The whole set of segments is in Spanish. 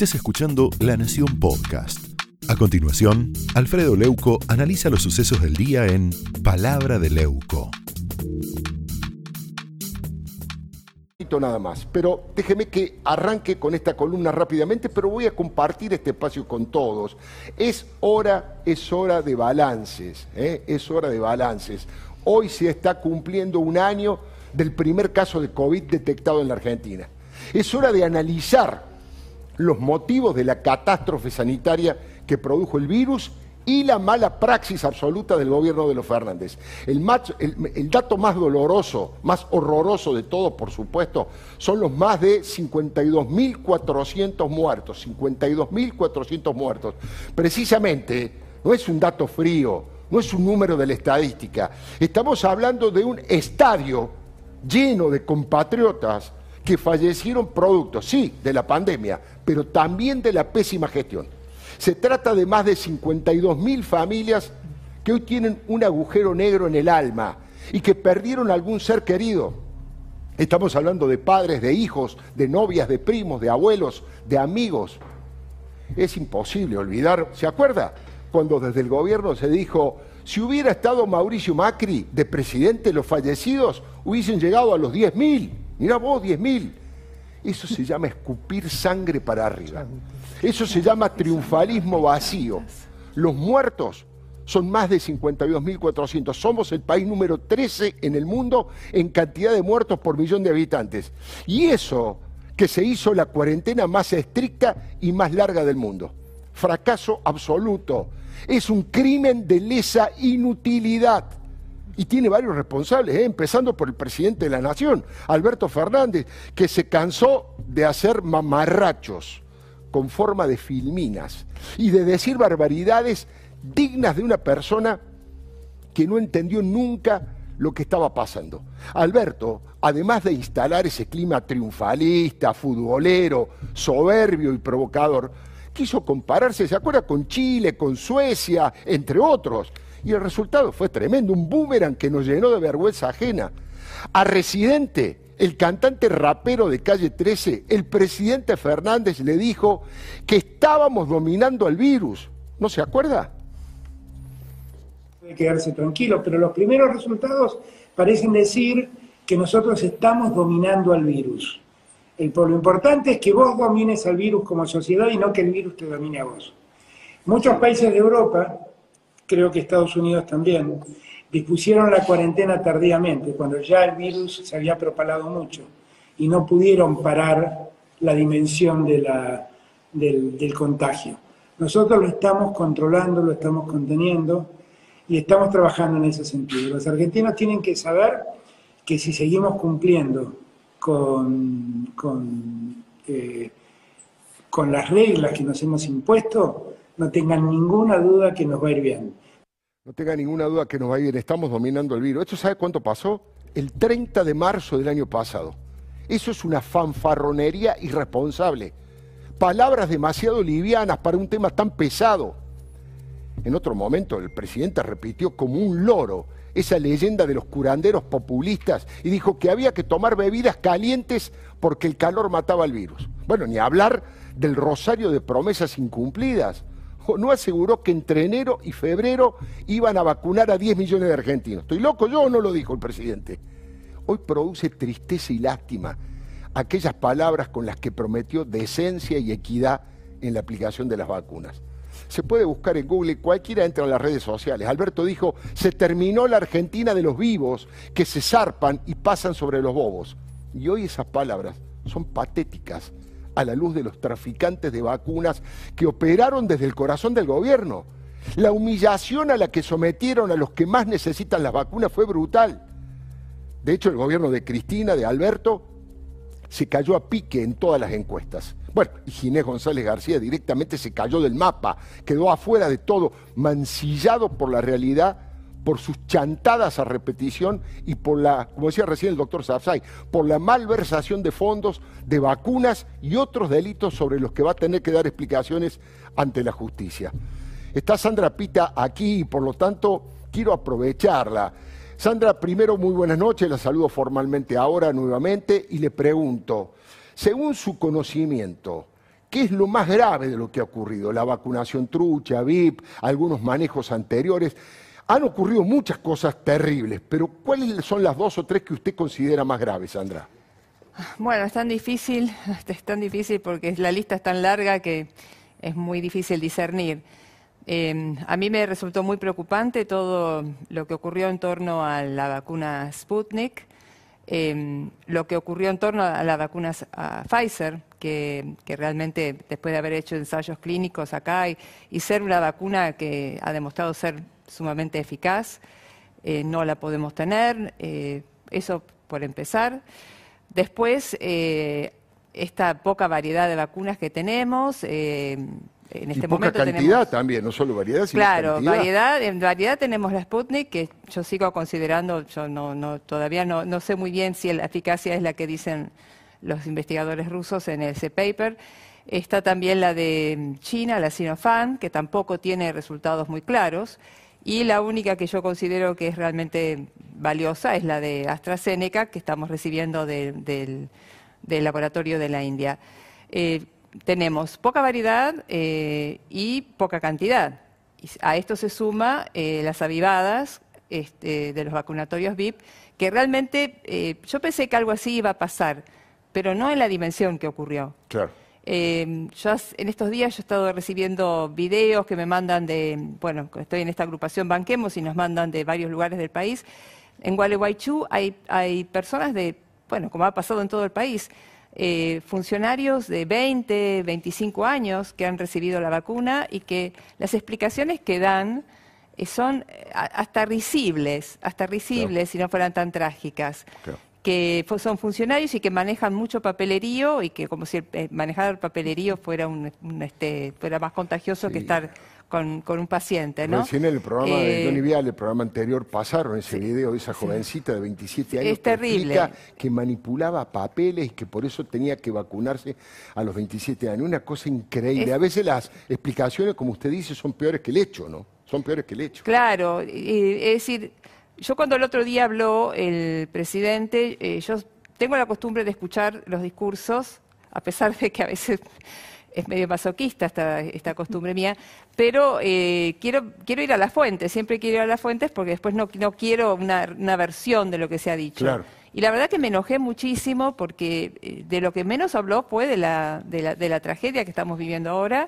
Estés escuchando La Nación Podcast. A continuación, Alfredo Leuco analiza los sucesos del día en Palabra de Leuco. nada más, pero déjeme que arranque con esta columna rápidamente, pero voy a compartir este espacio con todos. Es hora, es hora de balances, ¿eh? es hora de balances. Hoy se está cumpliendo un año del primer caso de COVID detectado en la Argentina. Es hora de analizar los motivos de la catástrofe sanitaria que produjo el virus y la mala praxis absoluta del gobierno de los Fernández. El, dato más doloroso, más horroroso de todo, por supuesto, son los más de 52.400 muertos, 52.400 muertos. Precisamente, no es un dato frío, no es un número de la estadística, estamos hablando de un estadio lleno de compatriotas que fallecieron producto, sí, de la pandemia, pero también de la pésima gestión. Se trata de más de 52 mil familias que hoy tienen un agujero negro en el alma y que perdieron algún ser querido. Estamos hablando de padres, de hijos, de novias, de primos, de abuelos, de amigos. Es imposible olvidar, ¿se acuerda? Cuando desde el gobierno se dijo, si hubiera estado Mauricio Macri de presidente, los fallecidos hubiesen llegado a los 10 Mirá vos, 10 mil. Eso se llama escupir sangre para arriba. Eso se llama triunfalismo vacío. Los muertos son más de 52.400. Somos el país número 13 en el mundo en cantidad de muertos por millón de habitantes. Y eso que se hizo la cuarentena más estricta y más larga del mundo. Fracaso absoluto. Es un crimen de lesa inutilidad y tiene varios responsables, ¿eh? empezando por el presidente de la Nación, Alberto Fernández, que se cansó de hacer mamarrachos con forma de filminas y de decir barbaridades dignas de una persona que no entendió nunca lo que estaba pasando. Alberto, además de instalar ese clima triunfalista, futbolero, soberbio y provocador, quiso compararse, ¿se acuerda?, con Chile, con Suecia, entre otros y el resultado fue tremendo, un boomerang que nos llenó de vergüenza ajena. A Residente, el cantante rapero de calle 13, el presidente Fernández le dijo que estábamos dominando al virus. ¿No se acuerda? Puede quedarse tranquilo, pero los primeros resultados parecen decir que nosotros estamos dominando al virus. El, lo importante es que vos domines al virus como sociedad y no que el virus te domine a vos. Muchos países de Europa creo que Estados Unidos también, dispusieron la cuarentena tardíamente, cuando ya el virus se había propalado mucho, y no pudieron parar la dimensión del, contagio. Nosotros lo estamos controlando, lo estamos conteniendo y estamos trabajando en ese sentido. Los argentinos tienen que saber que si seguimos cumpliendo con, eh, con las reglas que nos hemos impuesto, no tengan ninguna duda que nos va a ir bien. No tenga ninguna duda que nos va bien, estamos dominando el virus. ¿Esto sabe cuánto pasó? El 30 de marzo del año pasado. Eso es una fanfarronería irresponsable. Palabras demasiado livianas para un tema tan pesado. En otro momento el presidente repitió como un loro esa leyenda de los curanderos populistas y dijo que había que tomar bebidas calientes porque el calor mataba al virus. Bueno, ni hablar del rosario de promesas incumplidas no aseguró que entre enero y febrero iban a vacunar a 10 millones de argentinos. ¿Estoy loco yo o no lo dijo el presidente? Hoy produce tristeza y lástima aquellas palabras con las que prometió decencia y equidad en la aplicación de las vacunas. Se puede buscar en Google, cualquiera entra a las redes sociales. Alberto dijo, se terminó la Argentina de los vivos que se zarpan y pasan sobre los bobos. Y hoy esas palabras son patéticas a la luz de los traficantes de vacunas que operaron desde el corazón del gobierno. La humillación a la que sometieron a los que más necesitan las vacunas fue brutal. De hecho, el gobierno de Cristina, de Alberto, se cayó a pique en todas las encuestas. Bueno, y Ginés González García directamente se cayó del mapa, quedó afuera de todo, mancillado por la realidad por sus chantadas a repetición y por la, como decía recién el doctor Safsay, por la malversación de fondos, de vacunas y otros delitos sobre los que va a tener que dar explicaciones ante la justicia. Está Sandra Pita aquí y por lo tanto quiero aprovecharla. Sandra, primero muy buenas noches, la saludo formalmente ahora nuevamente y le pregunto, según su conocimiento, ¿Qué es lo más grave de lo que ha ocurrido? La vacunación trucha, VIP, algunos manejos anteriores. Han ocurrido muchas cosas terribles, pero ¿cuáles son las dos o tres que usted considera más graves, Sandra? Bueno, es tan difícil, es tan difícil porque la lista es tan larga que es muy difícil discernir. Em, a mí me resultó muy preocupante todo lo que ocurrió en torno a la vacuna Sputnik, em, lo que ocurrió en torno a la vacuna Pfizer, que, realmente después de haber hecho ensayos clínicos acá y, ser una vacuna que ha demostrado ser sumamente eficaz, eh, no la podemos tener, eh, eso por empezar. Después, eh, esta poca variedad de vacunas que tenemos, en este y poca cantidad también, no solo variedad, sino claro, variedad. En variedad tenemos la Sputnik, que yo sigo considerando, yo no, no todavía no, no sé muy bien si la eficacia es la que dicen los investigadores rusos en ese paper. Está también la de China, la Sinopharm, que tampoco tiene resultados muy claros. Y la única que yo considero que es realmente valiosa es la de AstraZeneca, que estamos recibiendo del, laboratorio de la India. Eh, tenemos poca variedad eh, y poca cantidad. A esto se suma eh, las avivadas este, de los vacunatorios VIP, que realmente yo pensé que algo así iba a pasar, pero no en la dimensión que ocurrió. Claro. Yo en estos días yo he estado recibiendo videos que me mandan de, bueno, estoy en esta agrupación Banquemos y nos mandan de varios lugares del país. En Gualeguaychú hay, hay personas de, bueno, como ha pasado en todo el país, eh, funcionarios de 20, 25 años que han recibido la vacuna y que las explicaciones que dan eh, son eh, hasta risibles, hasta risibles si no fueran tan trágicas. Que son funcionarios y que manejan mucho papelerío y que como si manejar el papelerío fuera un, este, fuera más contagioso que estar con, un paciente, ¿no? Recién en el programa de Johnny Vial, el programa anterior, pasaron ese video de esa jovencita de 27 años es terrible. que manipulaba papeles y que por eso tenía que vacunarse a los 27 años. Una cosa increíble. A veces las explicaciones, como usted dice, son peores que el hecho, ¿no? Son peores que el hecho. Claro, es decir, yo cuando el otro día habló el presidente, eh, yo tengo la costumbre de escuchar los discursos, a pesar de que a veces es medio masoquista esta, esta costumbre mía, pero eh, quiero, quiero ir a las fuentes, siempre quiero ir a las fuentes porque después no, no quiero una, una, versión de lo que se ha dicho. Y la verdad que me enojé muchísimo porque eh, de lo que menos habló fue de la, de la, de la tragedia que estamos viviendo ahora,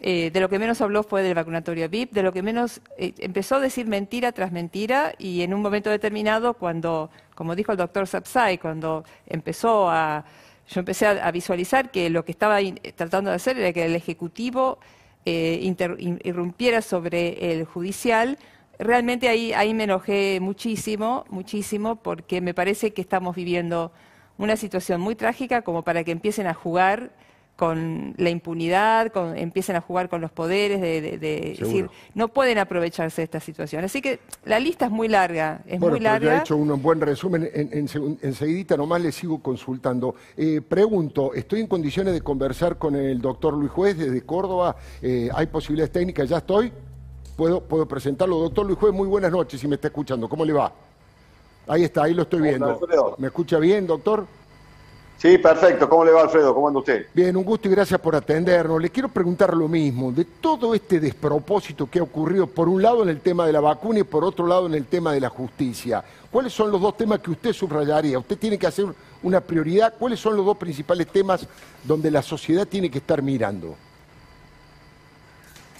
eh, de lo que menos habló fue del vacunatorio VIP, de lo que menos empezó a decir mentira tras mentira y en un momento determinado cuando, como dijo el doctor Sapsay, cuando empezó a yo empecé a, visualizar que lo que estaba tratando de hacer era que el Ejecutivo eh, irrumpiera sobre el judicial. Realmente ahí, ahí me enojé muchísimo, muchísimo, porque me parece que estamos viviendo una situación muy trágica como para que empiecen a jugar con la impunidad, con, empiecen a jugar con los poderes, de, decir, no pueden aprovecharse de esta situación. Así que la lista es muy larga, es muy larga. Ya he hecho un buen resumen, en, enseguidita nomás le sigo consultando. Eh, pregunto, ¿estoy en condiciones de conversar con el doctor Luis Juez desde Córdoba? Eh, ¿Hay posibilidades técnicas? ¿Ya estoy? ¿Puedo, ¿Puedo presentarlo? Doctor Luis Juez, muy buenas noches, si me está escuchando. ¿Cómo le va? Ahí está, ahí lo estoy viendo. ¿Me escucha bien, doctor? Sí, perfecto. ¿Cómo le va, Alfredo? ¿Cómo anda usted? Bien, un gusto y gracias por atendernos. Le quiero preguntar lo mismo, de todo este despropósito que ha ocurrido, por un lado en el tema de la vacuna y por otro lado en el tema de la justicia. ¿Cuáles son los dos temas que usted subrayaría? Usted tiene que hacer una prioridad. ¿Cuáles son los dos principales temas donde la sociedad tiene que estar mirando?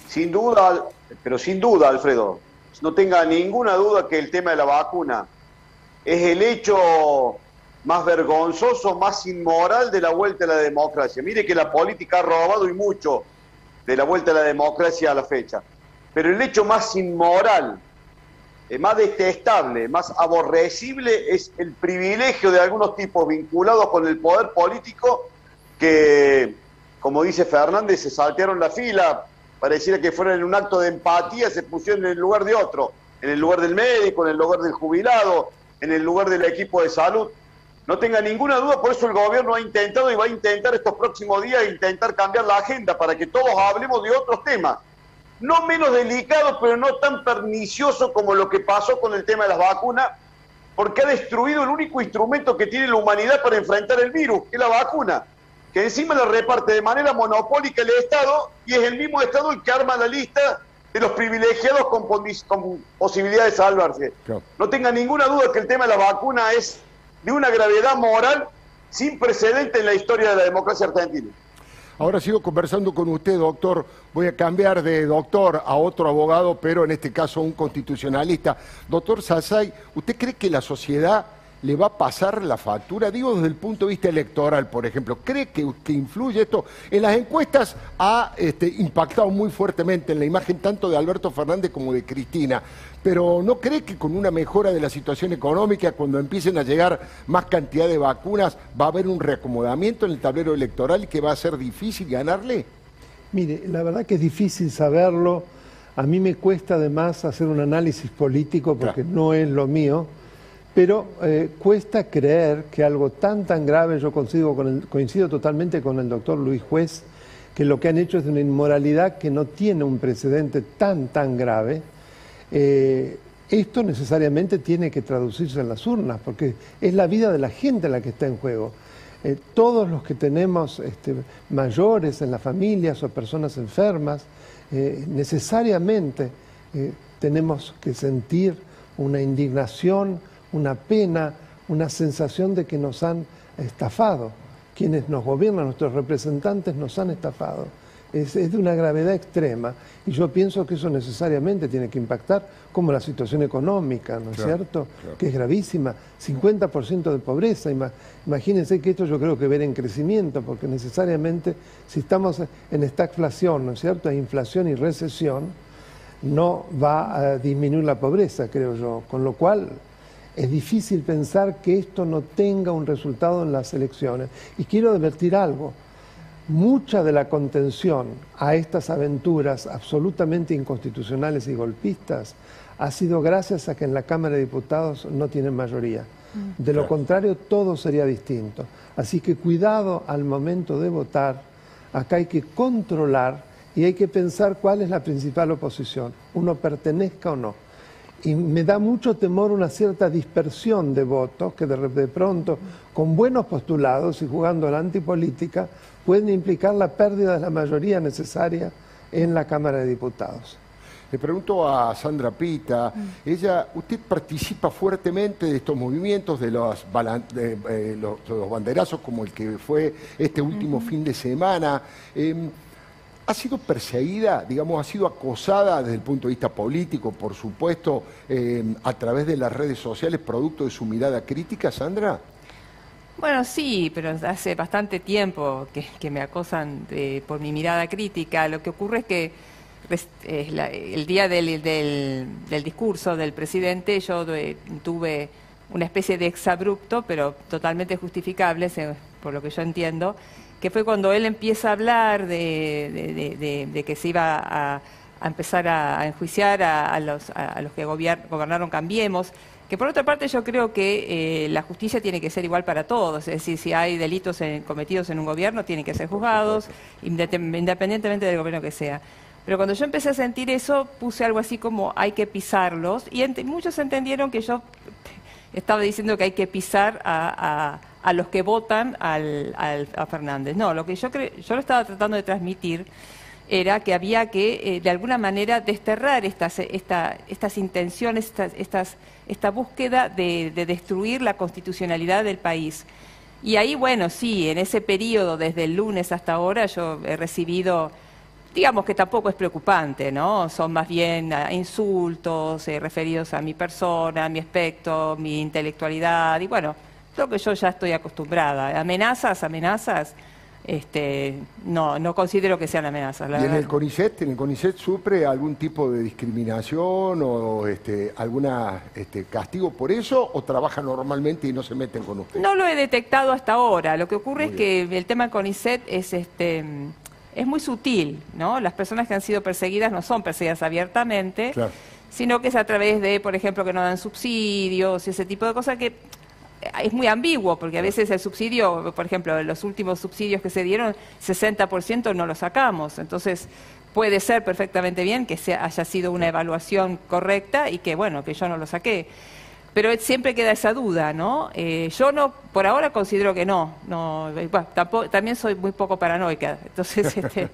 Sin duda, pero sin duda, Alfredo, no tenga ninguna duda que el tema de la vacuna es el hecho más vergonzoso, más inmoral de la vuelta a la democracia. Mire que la política ha robado y mucho de la vuelta a la democracia a la fecha. Pero el hecho más inmoral, eh, más detestable, más aborrecible es el privilegio de algunos tipos vinculados con el poder político que, como dice Fernández, se saltearon la fila, pareciera que fueron en un acto de empatía, se pusieron en el lugar de otro, en el lugar del médico, en el lugar del jubilado, en el lugar del equipo de salud no tenga ninguna duda, por eso el gobierno ha intentado y va a intentar estos próximos días intentar cambiar la agenda para que todos hablemos de otros temas. No menos delicados, pero no tan perniciosos como lo que pasó con el tema de las vacunas, porque ha destruido el único instrumento que tiene la humanidad para enfrentar el virus, que es la vacuna. que encima la reparte de manera monopólica el Estado y es el mismo Estado el que arma la lista de los privilegiados con, posibilidades de salvarse. No tenga ninguna duda que el tema de la vacuna es de una gravedad moral sin precedente en la historia de la democracia argentina. Ahora sigo conversando con usted, doctor. Voy a cambiar de doctor a otro abogado, pero en este caso un constitucionalista. Doctor Sasay, ¿usted cree que la sociedad le va a pasar la factura? Digo desde el punto de vista electoral, por ejemplo. ¿Cree que, influye esto? En las encuestas ha este, impactado muy fuertemente en la imagen tanto de Alberto Fernández como de Cristina. Pero ¿no cree que con una mejora de la situación económica, cuando empiecen a llegar más cantidad de vacunas, va a haber un reacomodamiento en el tablero electoral y que va a ser difícil ganarle? Mire, la verdad que es difícil saberlo. A mí me cuesta además hacer un análisis político porque no es lo mío pero eh, cuesta creer que algo tan tan grave, yo coincido, totalmente con el doctor Luis Juez, que lo que han hecho es una inmoralidad que no tiene un precedente tan tan grave. Eh, esto necesariamente tiene que traducirse en las urnas, porque es la vida de la gente la que está en juego. Eh, todos los que tenemos este, mayores en las familias o personas enfermas, necesariamente tenemos que sentir una indignación, una pena, una sensación de que nos han estafado. Quienes nos gobiernan, nuestros representantes, nos han estafado. Es, de una gravedad extrema y yo pienso que eso necesariamente tiene que impactar como la situación económica, ¿no es cierto? Que es gravísima, 50% de pobreza, imagínense que esto yo creo que ver en crecimiento, porque necesariamente si estamos en esta inflación, ¿no es cierto?, hay inflación y recesión, no va a disminuir la pobreza, creo yo, con lo cual es difícil pensar que esto no tenga un resultado en las elecciones. Y quiero advertir algo, mucha de la contención a estas aventuras absolutamente inconstitucionales y golpistas ha sido gracias a que en la Cámara de Diputados no tienen mayoría. Mm. De lo contrario, todo sería distinto. Así que cuidado al momento de votar, acá hay que controlar y hay que pensar cuál es la principal oposición, uno pertenezca o no y me da mucho temor una cierta dispersión de votos que de, pronto, con buenos postulados y jugando a la antipolítica, pueden implicar la pérdida de la mayoría necesaria en la Cámara de Diputados. Le pregunto a Sandra Pita, ella, usted participa fuertemente de estos movimientos, de los, eh, los, banderazos como el que fue este último fin de semana. Em, ha sido perseguida, digamos, ha sido acosada desde el punto de vista político, por supuesto, eh, a través de las redes sociales, producto de su mirada crítica, Sandra? Bueno, sí, pero hace bastante tiempo que, me acosan por mi mirada crítica. Lo que ocurre es que el día del, del, discurso del presidente yo tuve una especie de exabrupto, pero totalmente justificable, por lo que yo entiendo, que fue cuando él empieza a hablar de, que se iba a, empezar a, enjuiciar a, los, que gobernaron Cambiemos, que por otra parte yo creo que eh, la justicia tiene que ser igual para todos, es decir, si hay delitos cometidos en un gobierno, tienen que ser juzgados, independientemente del gobierno que sea. Pero cuando yo empecé a sentir eso, puse algo así como hay que pisarlos, y muchos entendieron que yo estaba diciendo que hay que pisar a a los que votan al, a Fernández. No, lo que yo, yo lo estaba tratando de transmitir era que había que, eh, de alguna manera, desterrar estas, estas intenciones, estas, esta búsqueda de, destruir la constitucionalidad del país. Y ahí, bueno, sí, en ese periodo, desde el lunes hasta ahora, yo he recibido, digamos que tampoco es preocupante, ¿no? Son más bien ah, insultos eh, referidos a mi persona, mi aspecto, mi intelectualidad, y bueno, Creo que yo ya estoy acostumbrada. Amenazas, amenazas, este, no, no considero que sean amenazas. ¿Y en el CONICET, en el CONICET sufre algún tipo de discriminación o este, alguna este, castigo por eso o trabaja normalmente y no se meten con usted? No lo he detectado hasta ahora. Lo que ocurre es que el tema del CONICET es este es muy sutil, ¿no? Las personas que han sido perseguidas no son perseguidas abiertamente, sino que es a través de, por ejemplo, que no dan subsidios y ese tipo de cosas que es muy ambiguo, porque a veces el subsidio, por ejemplo, los últimos subsidios que se dieron, 60% no lo sacamos. Entonces, puede ser perfectamente bien que haya sido una evaluación correcta y que, bueno, que yo no lo saqué. Pero siempre queda esa duda, ¿no? Eh, yo no, por ahora considero que no. no eh, tampoco, también soy muy poco paranoica, entonces este,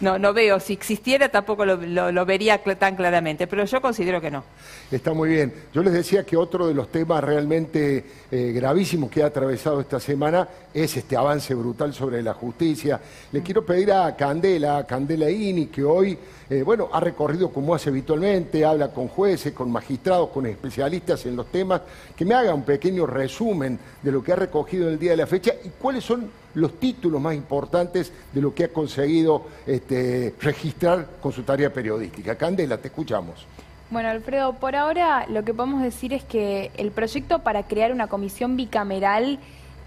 no, no veo. Si existiera tampoco lo, vería tan claramente, pero yo considero que no. Está muy bien. Yo les decía que otro de los temas realmente eh, gravísimos que ha atravesado esta semana es este avance brutal sobre la justicia. Le quiero pedir a Candela, a Candela Ini, que hoy, bueno, ha recorrido como hace habitualmente, habla con jueces, con magistrados, con especialistas en los temas que me haga un pequeño resumen de lo que ha recogido en el día de la fecha y cuáles son los títulos más importantes de lo que ha conseguido este, registrar con su tarea periodística. Candela, te escuchamos. Bueno, Alfredo, por ahora lo que podemos decir es que el proyecto para crear una comisión bicameral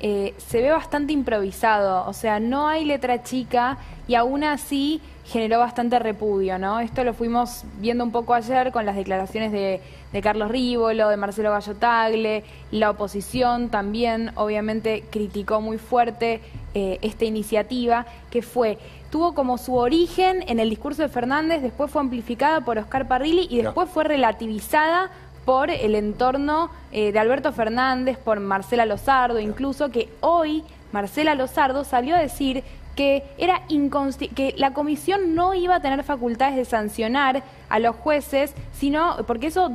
eh, se ve bastante improvisado, o sea, no hay letra chica y aún así generó bastante repudio, ¿no? Esto lo fuimos viendo un poco ayer con las declaraciones de, Carlos Rívolo, de Marcelo Gallo Tagle, la oposición también obviamente criticó muy fuerte eh, esta iniciativa que fue tuvo como su origen en el discurso de Fernández, después fue amplificada por Oscar Parrilli y después fue relativizada por el entorno eh, de Alberto Fernández, por Marcela Lozardo, incluso que hoy Marcela Lozardo salió a decir que era que la comisión no iba a tener facultades de sancionar a los jueces, sino porque eso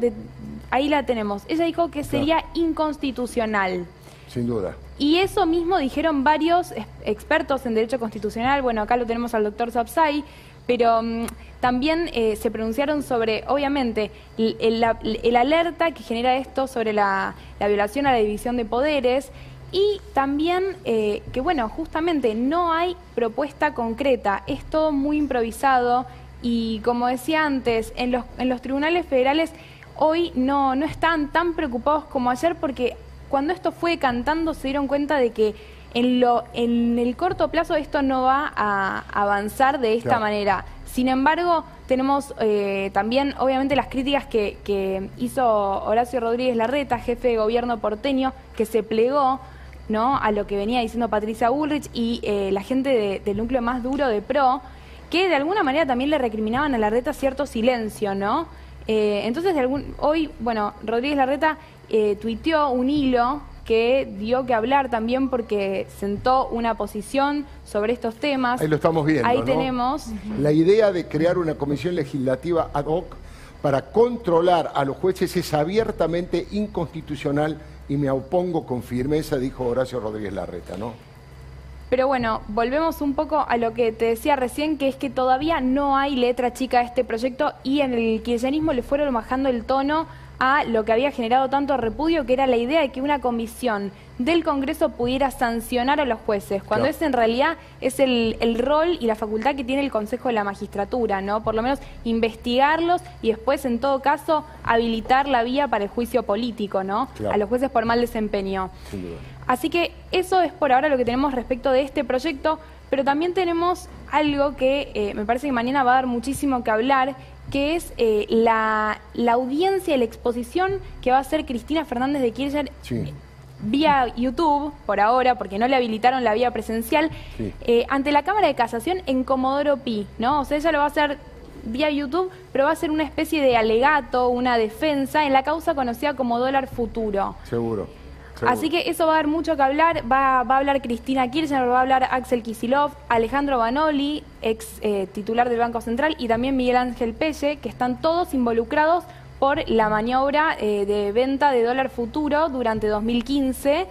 ahí la tenemos. Ella dijo que sería inconstitucional. Sin duda. Y eso mismo dijeron varios expertos en derecho constitucional. Bueno, acá lo tenemos al doctor Sapsay, pero mm, también eh, se pronunciaron sobre, obviamente, el, alerta que genera esto sobre la, violación a la división de poderes y también eh, que, bueno, justamente no hay propuesta concreta, es todo muy improvisado y, como decía antes, en los, en los tribunales federales hoy no, no están tan preocupados como ayer porque cuando esto fue cantando se dieron cuenta de que en, lo, en el corto plazo esto no va a avanzar de esta manera. Sin embargo, tenemos eh, también, obviamente, las críticas que, hizo Horacio Rodríguez Larreta, jefe de gobierno porteño, que se plegó ¿no? a lo que venía diciendo Patricia Bullrich y eh, la gente del núcleo más duro de PRO, que de alguna manera también le recriminaban a Larreta cierto silencio, ¿no? Eh, entonces, de algún, hoy, bueno, Rodríguez Larreta tuiteó un hilo que dio que hablar también porque sentó una posición sobre estos temas. Ahí lo estamos viendo. Ahí tenemos. La idea de crear una comisión legislativa ad hoc para controlar a los jueces es abiertamente inconstitucional y me opongo con firmeza, dijo Horacio Rodríguez Larreta, ¿no? Pero bueno, volvemos un poco a lo que te decía recién, que es que todavía no hay letra chica a este proyecto y en el kirchnerismo le fueron bajando el tono a lo que había generado tanto repudio, que era la idea de que una comisión del Congreso pudiera sancionar a los jueces, cuando es en realidad es el, rol y la facultad que tiene el Consejo de la Magistratura, ¿no? Por lo menos investigarlos y después, en todo caso, habilitar la vía para el juicio político, ¿no? A los jueces por mal desempeño. Así que eso es por ahora lo que tenemos respecto de este proyecto, pero también tenemos algo que eh, me parece que mañana va a dar muchísimo que hablar, que es eh, la, audiencia y la exposición que va a hacer Cristina Fernández de Kirchner vía YouTube, por ahora, porque no le habilitaron la vía presencial, eh, ante la Cámara de Casación en Comodoro Pi, ¿no? O sea, ella lo va a hacer vía YouTube, pero va a ser una especie de alegato, una defensa en la causa conocida como dólar futuro. Seguro. Así que eso va a dar mucho que hablar. Va, a hablar Cristina Kirchner, va a hablar Axel Kisilov, Alejandro Banoli, ex eh, titular del Banco Central, y también Miguel Ángel Pelle, que están todos involucrados por la maniobra eh, de venta de dólar futuro durante 2015.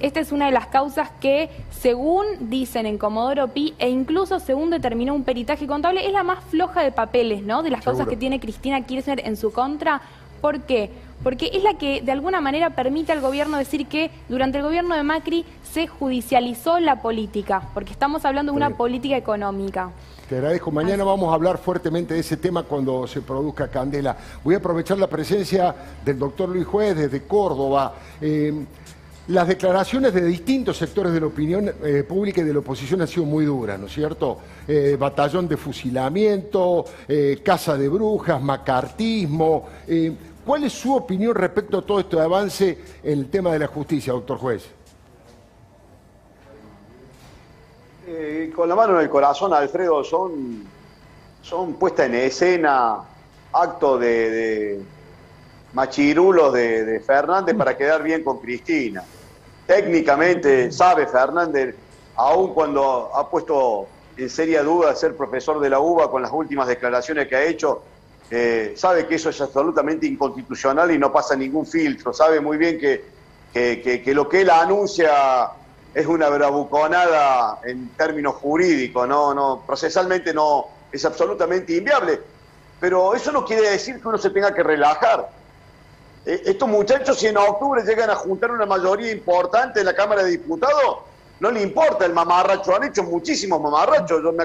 Esta es una de las causas que, según dicen en Comodoro Pi, e incluso según determinó un peritaje contable, es la más floja de papeles, ¿no? De las causas que tiene Cristina Kirchner en su contra. ¿Por qué? Porque es la que de alguna manera permite al gobierno decir que durante el gobierno de Macri se judicializó la política, porque estamos hablando de una política económica. Te agradezco. Mañana vamos a hablar fuertemente de ese tema cuando se produzca Candela. Voy a aprovechar la presencia del doctor Luis Juez desde Córdoba. Eh, las declaraciones de distintos sectores de la opinión eh, pública y de la oposición han sido muy duras, ¿no es cierto? Eh, batallón de fusilamiento, casa de brujas, macartismo. ¿Cuál es su opinión respecto a todo este avance en el tema de la justicia, doctor juez? Eh, con la mano en el corazón, Alfredo, son, son puesta en escena, acto de, machirulos de, Fernández para quedar bien con Cristina. Técnicamente sabe Fernández, aun cuando ha puesto en seria duda ser profesor de la UBA con las últimas declaraciones que ha hecho, eh, sabe que eso es absolutamente inconstitucional y no pasa ningún filtro, sabe muy bien que, que, lo que él anuncia es una bravuconada en términos jurídicos, no, no, procesalmente no, es absolutamente inviable. Pero eso no quiere decir que uno se tenga que relajar. Eh, estos muchachos, si en octubre llegan a juntar una mayoría importante en la Cámara de Diputados, no le importa el mamarracho. Han hecho muchísimos mamarrachos. Yo me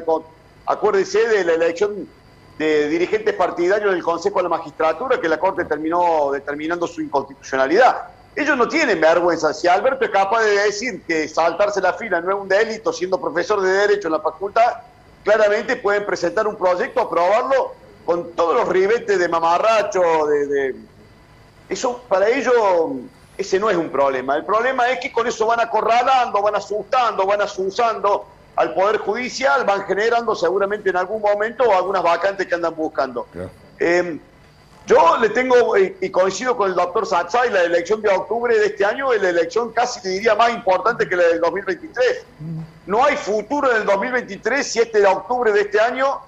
acuérdese de la elección de dirigentes partidarios del Consejo de la Magistratura, que la Corte terminó determinando su inconstitucionalidad. Ellos no tienen vergüenza. Si Alberto es capaz de decir que saltarse la fila no es un delito siendo profesor de Derecho en la facultad, claramente pueden presentar un proyecto, aprobarlo con todos los ribetes de mamarracho, de, Eso para ellos, ese no es un problema. El problema es que con eso van acorralando, van asustando, van asusando al Poder Judicial, van generando seguramente en algún momento algunas vacantes que andan buscando. Em, yo le tengo, eh, y coincido con el doctor Satzai, la elección de octubre de este año es la elección casi, diría, más importante que la del 2023. No hay futuro en el 2023 si este de octubre de este año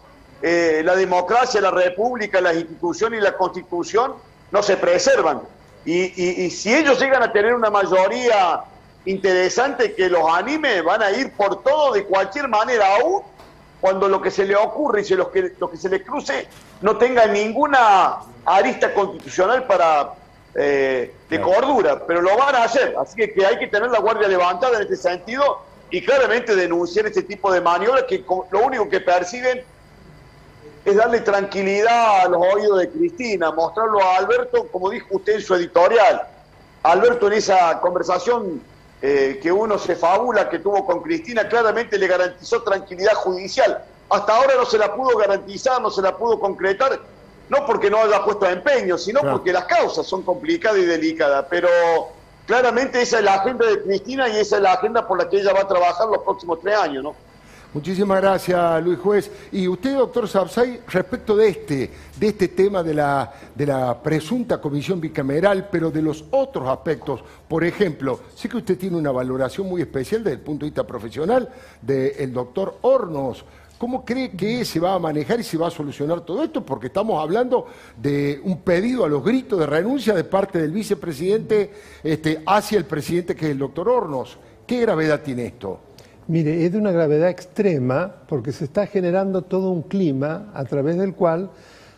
eh, la democracia, la república, las instituciones y la constitución no se preservan. Y, si ellos llegan a tener una mayoría interesante que los anime, van a ir por todo de cualquier manera, aún cuando lo que se le ocurre y lo que, lo que se le cruce no tenga ninguna arista constitucional para eh, de cordura, pero lo van a hacer. Así que, que hay que tener la guardia levantada en este sentido y claramente denunciar este tipo de maniobras que lo único que perciben es darle tranquilidad a los oídos de Cristina, mostrarlo a Alberto, como dijo usted en su editorial. Alberto en esa conversación eh, que uno se fabula que tuvo con Cristina, claramente le garantizó tranquilidad judicial. Hasta ahora no se la pudo garantizar, no se la pudo concretar, no porque no haya puesto empeño, sino porque las causas son complicadas y delicadas. Pero claramente esa es la agenda de Cristina y esa es la agenda por la que ella va a trabajar los próximos tres años, ¿no? Muchísimas gracias, Luis Juez. Y usted, doctor Sabsay, respecto de este, de este tema de la, de la presunta comisión bicameral, pero de los otros aspectos, por ejemplo, sé que usted tiene una valoración muy especial desde el punto de vista profesional del doctor Hornos. ¿Cómo cree que se va a manejar y se va a solucionar todo esto? Porque estamos hablando de un pedido a los gritos de renuncia de parte del vicepresidente este, hacia el presidente que es el doctor Hornos. ¿Qué gravedad tiene esto? Mire, es de una gravedad extrema porque se está generando todo un clima a través del cual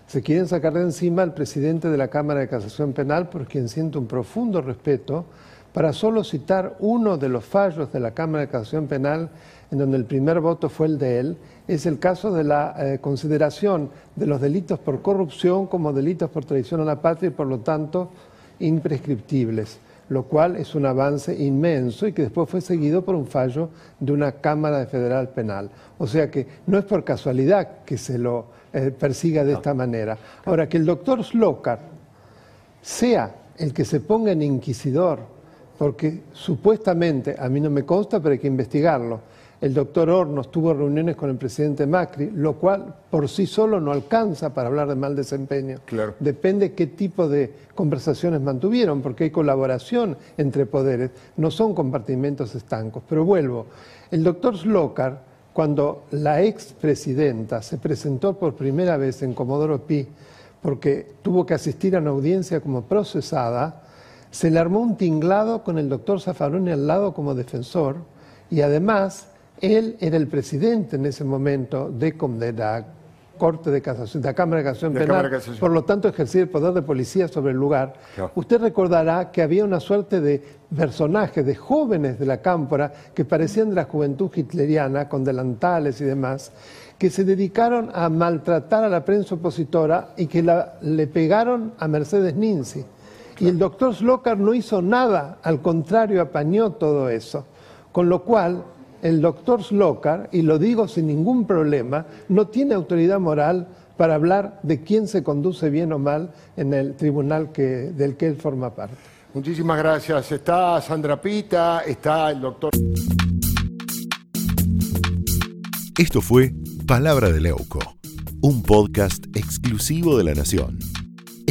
se quieren sacar de encima al presidente de la Cámara de Casación Penal, por quien siento un profundo respeto, para solo citar uno de los fallos de la Cámara de Casación Penal, en donde el primer voto fue el de él, es el caso de la eh, consideración de los delitos por corrupción como delitos por traición a la patria y por lo tanto imprescriptibles lo cual es un avance inmenso y que después fue seguido por un fallo de una Cámara de Federal Penal. O sea que no es por casualidad que se lo eh, persiga de esta manera. Ahora, que el doctor Slokar sea el que se ponga en inquisidor, porque supuestamente, a mí no me consta, pero hay que investigarlo, el doctor Hornos tuvo reuniones con el presidente Macri, lo cual por sí solo no alcanza para hablar de mal desempeño. Claro. Depende qué tipo de conversaciones mantuvieron, porque hay colaboración entre poderes, no son compartimentos estancos. Pero vuelvo, el doctor Slokar, cuando la expresidenta se presentó por primera vez en Comodoro Pi, porque tuvo que asistir a una audiencia como procesada, se le armó un tinglado con el doctor Zaffaroni al lado como defensor y además él era el presidente en ese momento de, la Corte de Casación, de la Cámara de Casación Penal, por lo tanto ejercía el poder de policía sobre el lugar. Usted recordará que había una suerte de personajes, de jóvenes de la cámpora que parecían de la juventud hitleriana, con delantales y demás, que se dedicaron a maltratar a la prensa opositora y que le pegaron a Mercedes Ninzi. Y el doctor Slokar no hizo nada, al contrario, apañó todo eso. Con lo cual, el doctor Slokar, y lo digo sin ningún problema, no tiene autoridad moral para hablar de quién se conduce bien o mal en el tribunal que, del que él forma parte. Muchísimas gracias. Está Sandra Pita, está el doctor... Esto fue Palabra de Leuco, un podcast exclusivo de la Nación.